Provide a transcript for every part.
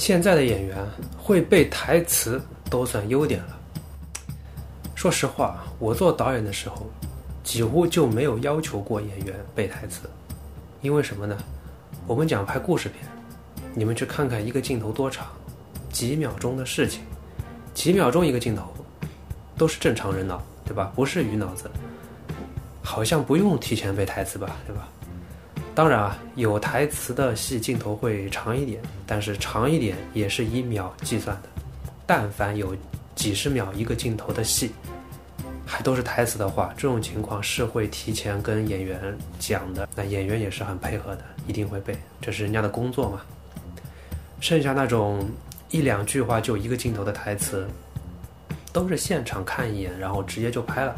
现在的演员会背台词都算优点了。说实话，我做导演的时候，几乎就没有要求过演员背台词，因为什么呢？我们讲拍故事片，你们去看看一个镜头多长，几秒钟的事情，几秒钟一个镜头，都是正常人脑，对吧？不是鱼脑子，好像不用提前背台词吧，对吧？当然啊，有台词的戏镜头会长一点，但是长一点也是以秒计算的。但凡有几十秒一个镜头的戏，还都是台词的话，这种情况是会提前跟演员讲的。那演员也是很配合的，一定会背，这是人家的工作嘛。剩下那种一两句话就一个镜头的台词，都是现场看一眼，然后直接就拍了。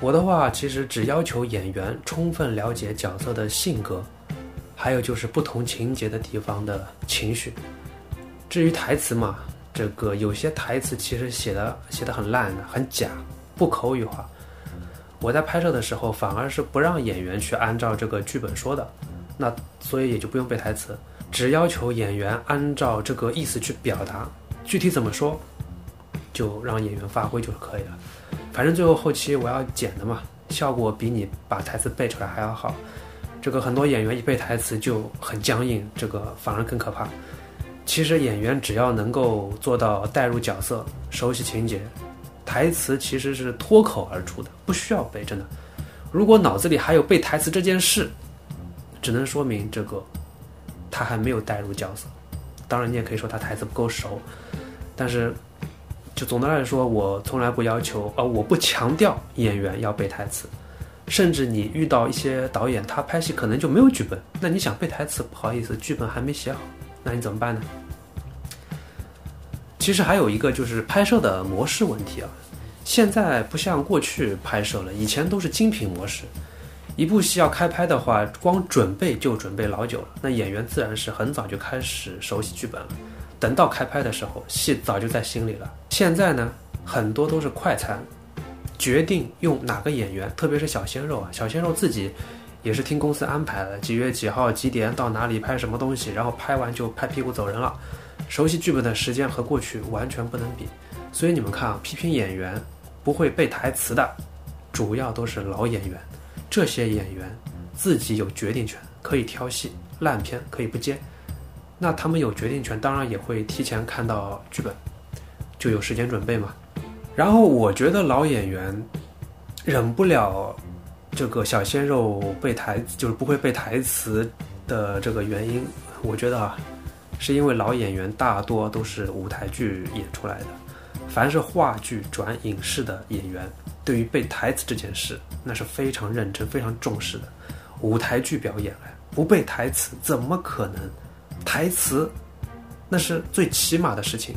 我的话，其实只要求演员充分了解角色的性格，还有就是不同情节的地方的情绪。至于台词嘛，这个有些台词其实写的写的很烂的，很假，不口语化。我在拍摄的时候，反而是不让演员去按照这个剧本说的，那所以也就不用背台词，只要求演员按照这个意思去表达，具体怎么说，就让演员发挥就可以了。反正最后后期我要剪的嘛，效果比你把台词背出来还要好。这个很多演员一背台词就很僵硬，这个反而更可怕。其实演员只要能够做到带入角色、熟悉情节，台词其实是脱口而出的，不需要背。真的，如果脑子里还有背台词这件事，只能说明这个他还没有带入角色。当然，你也可以说他台词不够熟，但是。就总的来说，我从来不要求，呃，我不强调演员要背台词，甚至你遇到一些导演，他拍戏可能就没有剧本，那你想背台词，不好意思，剧本还没写好，那你怎么办呢？其实还有一个就是拍摄的模式问题啊，现在不像过去拍摄了，以前都是精品模式，一部戏要开拍的话，光准备就准备老久了，那演员自然是很早就开始熟悉剧本了。等到开拍的时候，戏早就在心里了。现在呢，很多都是快餐，决定用哪个演员，特别是小鲜肉啊，小鲜肉自己也是听公司安排的，几月几号几点到哪里拍什么东西，然后拍完就拍屁股走人了。熟悉剧本的时间和过去完全不能比。所以你们看啊，批评演员不会背台词的，主要都是老演员。这些演员自己有决定权，可以挑戏，烂片可以不接。那他们有决定权，当然也会提前看到剧本，就有时间准备嘛。然后我觉得老演员忍不了这个小鲜肉背台，就是不会背台词的这个原因，我觉得啊，是因为老演员大多都是舞台剧演出来的。凡是话剧转影视的演员，对于背台词这件事，那是非常认真、非常重视的。舞台剧表演哎，不背台词怎么可能？台词，那是最起码的事情。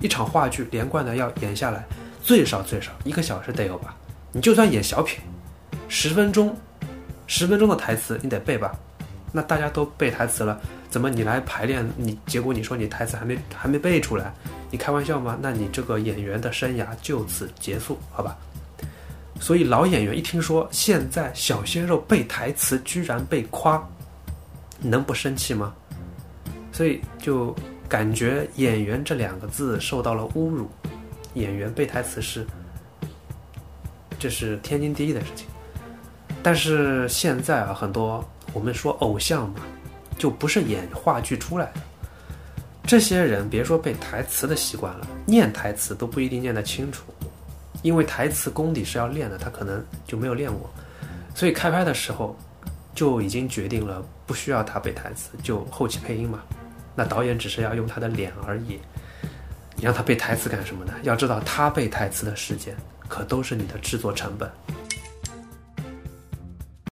一场话剧连贯的要演下来，最少最少一个小时得有吧？你就算演小品，十分钟，十分钟的台词你得背吧？那大家都背台词了，怎么你来排练？你结果你说你台词还没还没背出来？你开玩笑吗？那你这个演员的生涯就此结束，好吧？所以老演员一听说现在小鲜肉背台词居然被夸，能不生气吗？所以就感觉“演员”这两个字受到了侮辱，演员背台词是，这是天经地义的事情。但是现在啊，很多我们说偶像嘛，就不是演话剧出来的。这些人别说背台词的习惯了，念台词都不一定念得清楚，因为台词功底是要练的，他可能就没有练过。所以开拍的时候就已经决定了，不需要他背台词，就后期配音嘛。那导演只是要用他的脸而已，你让他背台词干什么呢？要知道他背台词的时间可都是你的制作成本。